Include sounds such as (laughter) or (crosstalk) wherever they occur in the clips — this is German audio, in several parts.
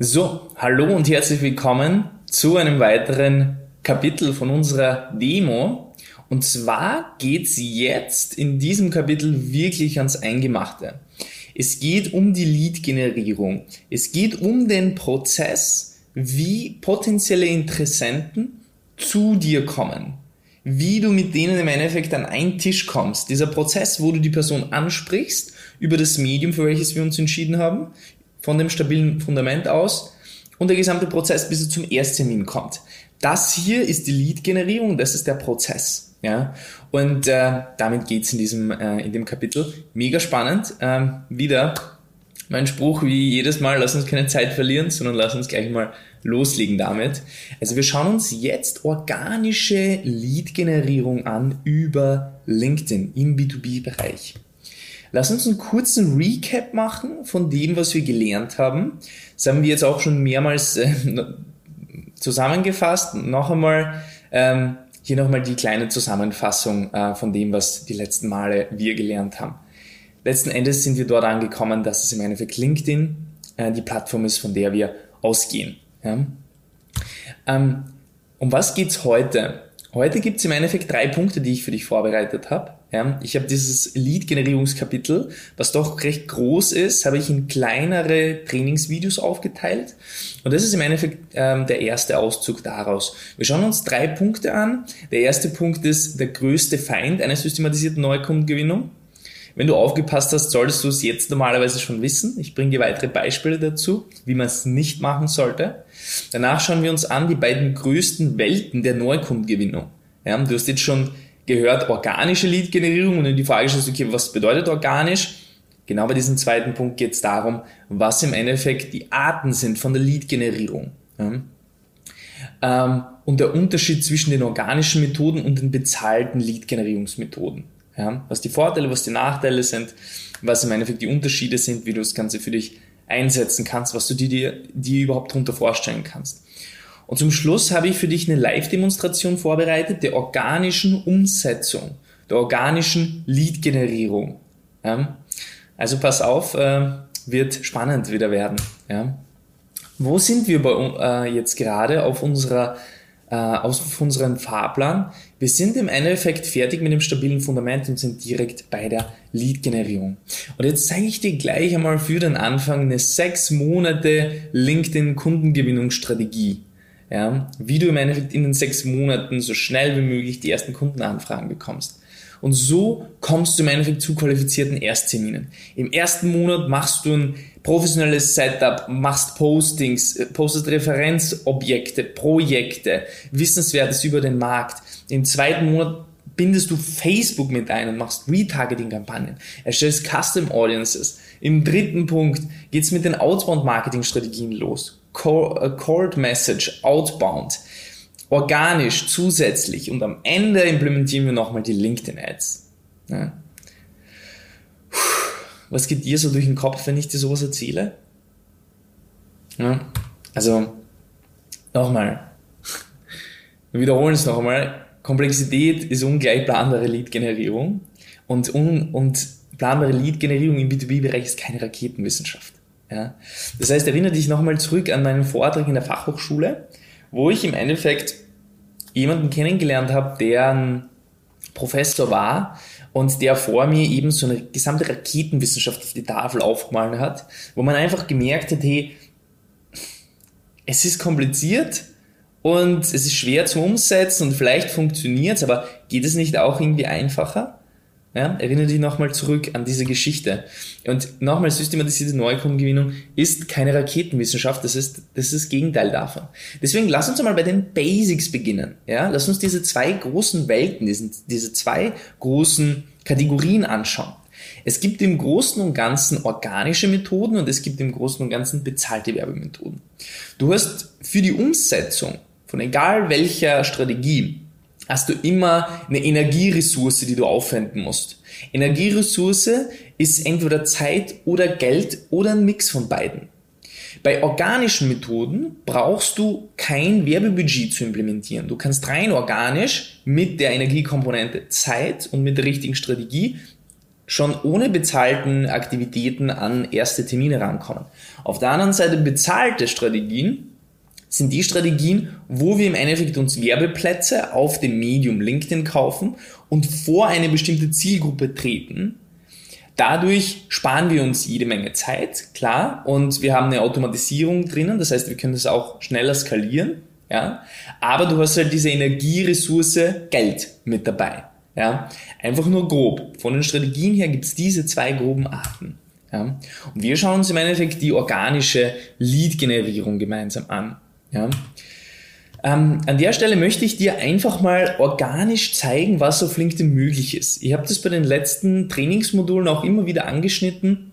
So, hallo und herzlich willkommen zu einem weiteren Kapitel von unserer Demo. Und zwar geht's jetzt in diesem Kapitel wirklich ans Eingemachte. Es geht um die Lead-Generierung. Es geht um den Prozess, wie potenzielle Interessenten zu dir kommen. Wie du mit denen im Endeffekt an einen Tisch kommst. Dieser Prozess, wo du die Person ansprichst über das Medium, für welches wir uns entschieden haben, von dem stabilen Fundament aus und der gesamte Prozess, bis er zum Ersttermin kommt. Das hier ist die Lead-Generierung, das ist der Prozess. Ja? Und äh, damit geht's in diesem äh, in dem Kapitel. Mega spannend. Ähm, wieder mein Spruch wie jedes Mal, lass uns keine Zeit verlieren, sondern lass uns gleich mal loslegen damit. Also wir schauen uns jetzt organische Lead-Generierung an über LinkedIn im B2B-Bereich. Lass uns einen kurzen Recap machen von dem, was wir gelernt haben. Das haben wir jetzt auch schon mehrmals äh, zusammengefasst. Noch einmal, ähm, hier nochmal die kleine Zusammenfassung äh, von dem, was die letzten Male wir gelernt haben. Letzten Endes sind wir dort angekommen, dass es im Endeffekt LinkedIn äh, die Plattform ist, von der wir ausgehen. Ja? Ähm, um was geht's heute? Heute gibt's im Endeffekt drei Punkte, die ich für dich vorbereitet habe. Ja, ich habe dieses Lead-Generierungskapitel, was doch recht groß ist, habe ich in kleinere Trainingsvideos aufgeteilt. Und das ist im Endeffekt ähm, der erste Auszug daraus. Wir schauen uns drei Punkte an. Der erste Punkt ist der größte Feind einer systematisierten Neukundengewinnung. Wenn du aufgepasst hast, solltest du es jetzt normalerweise schon wissen. Ich bringe dir weitere Beispiele dazu, wie man es nicht machen sollte. Danach schauen wir uns an die beiden größten Welten der Neukundengewinnung. Ja, du hast jetzt schon gehört organische Lead-Generierung und wenn die Frage stellst, okay, was bedeutet organisch? Genau bei diesem zweiten Punkt geht es darum, was im Endeffekt die Arten sind von der Lead-Generierung. Ähm, und der Unterschied zwischen den organischen Methoden und den bezahlten Lead-Generierungsmethoden. Was die Vorteile, was die Nachteile sind, was im Endeffekt die Unterschiede sind, wie du das Ganze für dich einsetzen kannst, was du dir, dir überhaupt darunter vorstellen kannst. Und zum Schluss habe ich für dich eine Live-Demonstration vorbereitet der organischen Umsetzung, der organischen Lead-Generierung. Ja? Also pass auf, äh, wird spannend wieder werden. Ja? Wo sind wir bei, äh, jetzt gerade auf unserer äh, auf unserem Fahrplan. Wir sind im Endeffekt fertig mit dem stabilen Fundament und sind direkt bei der Lead-Generierung. Und jetzt zeige ich dir gleich einmal für den Anfang eine sechs Monate LinkedIn-Kundengewinnungsstrategie ja, wie du im Endeffekt in den sechs Monaten so schnell wie möglich die ersten Kundenanfragen bekommst. Und so kommst du im Endeffekt zu qualifizierten Erstterminen. Im ersten Monat machst du ein professionelles Setup, machst Postings, äh, postest Referenzobjekte, Projekte, Wissenswertes über den Markt. Im zweiten Monat bindest du Facebook mit ein und machst Retargeting-Kampagnen, erstellst Custom Audiences. Im dritten Punkt geht's mit den Outbound-Marketing-Strategien los. Äh, Cold Message outbound, organisch zusätzlich und am Ende implementieren wir nochmal die LinkedIn Ads. Ja. Was geht dir so durch den Kopf, wenn ich dir sowas erzähle? Ja. Also, nochmal. Wir wiederholen es noch einmal. Komplexität ist ungleich planbare Lead-Generierung und, un und planbare Lead-Generierung im B2B-Bereich ist keine Raketenwissenschaft. Ja? Das heißt, erinnere dich nochmal zurück an meinen Vortrag in der Fachhochschule, wo ich im Endeffekt jemanden kennengelernt habe, der ein Professor war und der vor mir eben so eine gesamte Raketenwissenschaft auf die Tafel aufgemalt hat, wo man einfach gemerkt hat, hey, es ist kompliziert und es ist schwer zu umsetzen und vielleicht funktioniert es, aber geht es nicht auch irgendwie einfacher? Ja, erinnere dich nochmal zurück an diese Geschichte. Und nochmal, systematisierte Neukundengewinnung ist keine Raketenwissenschaft, das ist, das ist das Gegenteil davon. Deswegen lass uns einmal bei den Basics beginnen. Ja, lass uns diese zwei großen Welten, diesen, diese zwei großen Kategorien anschauen. Es gibt im Großen und Ganzen organische Methoden und es gibt im Großen und Ganzen bezahlte Werbemethoden. Du hast für die Umsetzung von egal welcher Strategie hast du immer eine Energieressource, die du aufwenden musst. Energieressource ist entweder Zeit oder Geld oder ein Mix von beiden. Bei organischen Methoden brauchst du kein Werbebudget zu implementieren. Du kannst rein organisch mit der Energiekomponente Zeit und mit der richtigen Strategie schon ohne bezahlten Aktivitäten an erste Termine rankommen. Auf der anderen Seite bezahlte Strategien sind die Strategien, wo wir im Endeffekt uns Werbeplätze auf dem Medium LinkedIn kaufen und vor eine bestimmte Zielgruppe treten. Dadurch sparen wir uns jede Menge Zeit, klar, und wir haben eine Automatisierung drinnen, das heißt, wir können das auch schneller skalieren, ja, aber du hast halt diese Energieressource Geld mit dabei. Ja? Einfach nur grob. Von den Strategien her gibt es diese zwei groben Arten. Ja? Und wir schauen uns im Endeffekt die organische Lead-Generierung gemeinsam an. Ja? Ähm, an der Stelle möchte ich dir einfach mal organisch zeigen, was auf LinkedIn möglich ist. Ich habe das bei den letzten Trainingsmodulen auch immer wieder angeschnitten.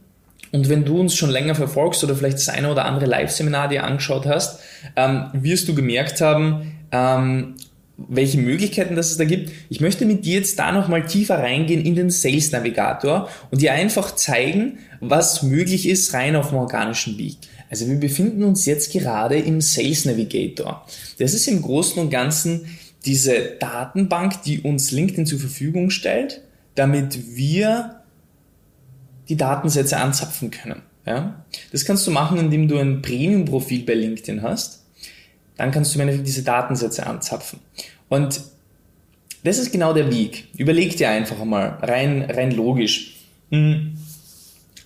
Und wenn du uns schon länger verfolgst oder vielleicht das eine oder andere Live-Seminar dir angeschaut hast, ähm, wirst du gemerkt haben, ähm, welche Möglichkeiten das es da gibt. Ich möchte mit dir jetzt da nochmal tiefer reingehen in den Sales Navigator und dir einfach zeigen, was möglich ist rein auf dem organischen Weg. Also wir befinden uns jetzt gerade im Sales Navigator. Das ist im Großen und Ganzen diese Datenbank, die uns LinkedIn zur Verfügung stellt, damit wir die Datensätze anzapfen können. Ja? Das kannst du machen, indem du ein Premium-Profil bei LinkedIn hast dann kannst du im diese Datensätze anzapfen. Und das ist genau der Weg. Überleg dir einfach mal, rein, rein logisch. Hm,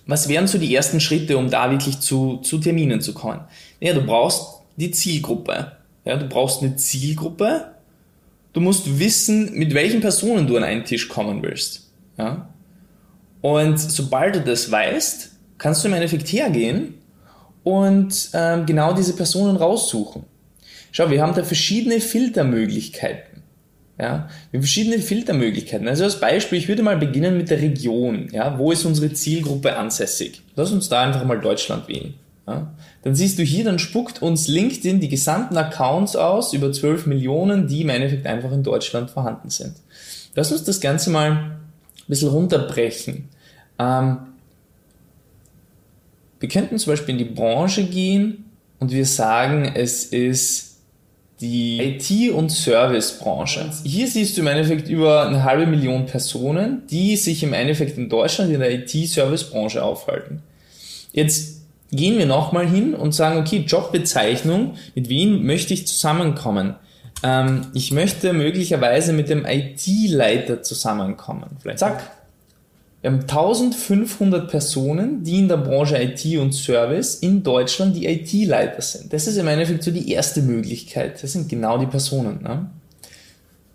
was wären so die ersten Schritte, um da wirklich zu, zu Terminen zu kommen? Ja, du brauchst die Zielgruppe. Ja, du brauchst eine Zielgruppe. Du musst wissen, mit welchen Personen du an einen Tisch kommen willst. Ja? Und sobald du das weißt, kannst du im Endeffekt hergehen und ähm, genau diese Personen raussuchen. Schau, wir haben da verschiedene Filtermöglichkeiten. Ja, wir haben verschiedene Filtermöglichkeiten. Also als Beispiel, ich würde mal beginnen mit der Region. Ja, wo ist unsere Zielgruppe ansässig? Lass uns da einfach mal Deutschland wählen. Ja, dann siehst du hier, dann spuckt uns LinkedIn die gesamten Accounts aus, über 12 Millionen, die im Endeffekt einfach in Deutschland vorhanden sind. Lass uns das Ganze mal ein bisschen runterbrechen. Ähm, wir könnten zum Beispiel in die Branche gehen und wir sagen, es ist die IT- und Servicebranche. Hier siehst du im Endeffekt über eine halbe Million Personen, die sich im Endeffekt in Deutschland in der IT-Servicebranche aufhalten. Jetzt gehen wir nochmal hin und sagen, okay, Jobbezeichnung, mit wem möchte ich zusammenkommen? Ähm, ich möchte möglicherweise mit dem IT-Leiter zusammenkommen. Vielleicht zack, wir haben 1500 Personen, die in der Branche IT und Service in Deutschland die IT-Leiter sind. Das ist im Endeffekt so die erste Möglichkeit. Das sind genau die Personen. Ne?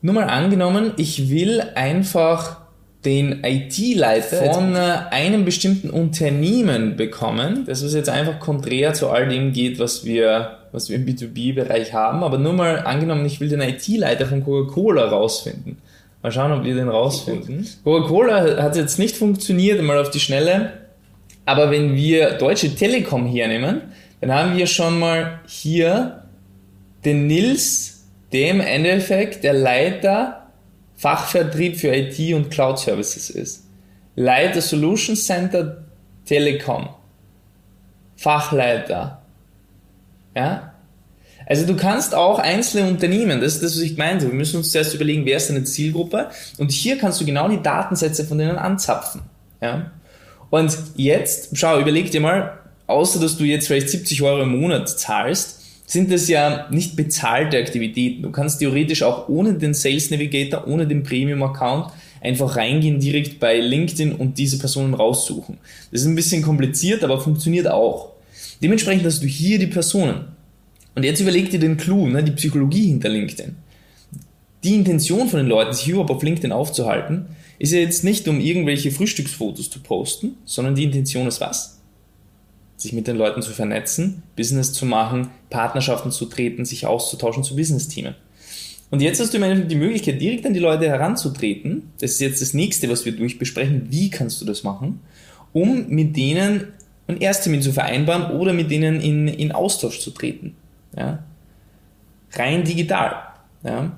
Nur mal angenommen, ich will einfach den IT-Leiter von einem bestimmten Unternehmen bekommen. Das ist jetzt einfach konträr zu all dem geht, was wir, was wir im B2B-Bereich haben. Aber nur mal angenommen, ich will den IT-Leiter von Coca-Cola rausfinden. Mal schauen, ob wir den rausfinden. (laughs) Coca-Cola hat jetzt nicht funktioniert, mal auf die Schnelle. Aber wenn wir Deutsche Telekom hernehmen, dann haben wir schon mal hier den Nils, der im Endeffekt der Leiter Fachvertrieb für IT und Cloud Services ist. Leiter Solution Center Telekom. Fachleiter. Ja? Also du kannst auch einzelne Unternehmen, das ist das, was ich meinte, wir müssen uns zuerst überlegen, wer ist deine Zielgruppe und hier kannst du genau die Datensätze von denen anzapfen. Ja? Und jetzt, schau, überleg dir mal, außer dass du jetzt vielleicht 70 Euro im Monat zahlst, sind das ja nicht bezahlte Aktivitäten. Du kannst theoretisch auch ohne den Sales Navigator, ohne den Premium Account einfach reingehen direkt bei LinkedIn und diese Personen raussuchen. Das ist ein bisschen kompliziert, aber funktioniert auch. Dementsprechend hast du hier die Personen. Und jetzt überleg dir den Clou, ne, die Psychologie hinter LinkedIn. Die Intention von den Leuten, sich überhaupt auf LinkedIn aufzuhalten, ist ja jetzt nicht, um irgendwelche Frühstücksfotos zu posten, sondern die Intention ist was? Sich mit den Leuten zu vernetzen, Business zu machen, Partnerschaften zu treten, sich auszutauschen zu Business-Teamen. Und jetzt hast du im Endeffekt die Möglichkeit, direkt an die Leute heranzutreten. Das ist jetzt das nächste, was wir durchbesprechen. Wie kannst du das machen? Um mit denen einen Ersttermin zu vereinbaren oder mit denen in, in Austausch zu treten. Ja? Rein digital. Ja?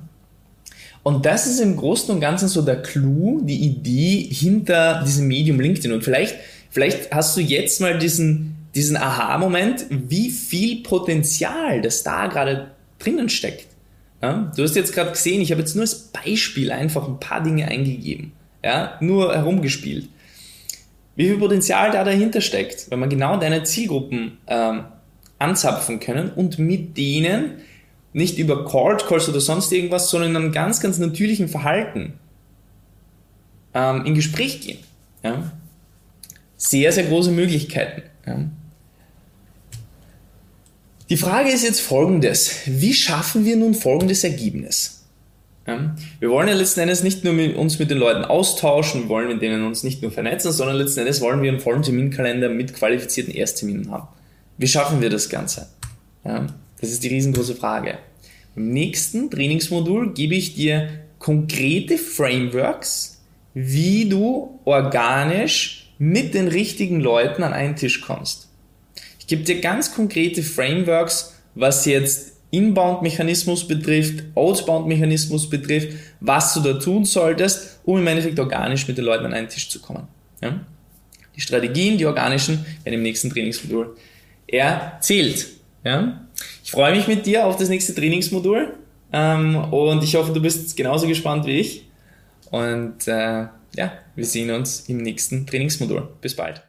Und das ist im Großen und Ganzen so der Clou, die Idee hinter diesem Medium LinkedIn. Und vielleicht, vielleicht hast du jetzt mal diesen, diesen Aha-Moment, wie viel Potenzial das da gerade drinnen steckt. Ja? Du hast jetzt gerade gesehen, ich habe jetzt nur als Beispiel einfach ein paar Dinge eingegeben. Ja? Nur herumgespielt. wie viel Potenzial da dahinter steckt, wenn man genau deine Zielgruppen ähm, anzapfen können und mit denen nicht über Cold Calls oder sonst irgendwas, sondern in einem ganz, ganz natürlichen Verhalten ähm, in Gespräch gehen. Ja? Sehr, sehr große Möglichkeiten. Ja? Die Frage ist jetzt folgendes. Wie schaffen wir nun folgendes Ergebnis? Ja? Wir wollen ja letzten Endes nicht nur mit uns mit den Leuten austauschen, wollen mit denen uns nicht nur vernetzen, sondern letzten Endes wollen wir einen vollen Terminkalender mit qualifizierten Erstterminen haben. Wie schaffen wir das Ganze? Ja? Das ist die riesengroße Frage. Im nächsten Trainingsmodul gebe ich dir konkrete Frameworks, wie du organisch mit den richtigen Leuten an einen Tisch kommst. Ich gebe dir ganz konkrete Frameworks, was jetzt Inbound-Mechanismus betrifft, Outbound-Mechanismus betrifft, was du da tun solltest, um im Endeffekt organisch mit den Leuten an einen Tisch zu kommen. Ja? Die Strategien, die organischen, werden im nächsten Trainingsmodul erzählt. Ja? Ich freue mich mit dir auf das nächste Trainingsmodul ähm, und ich hoffe, du bist genauso gespannt wie ich. Und äh, ja, wir sehen uns im nächsten Trainingsmodul. Bis bald.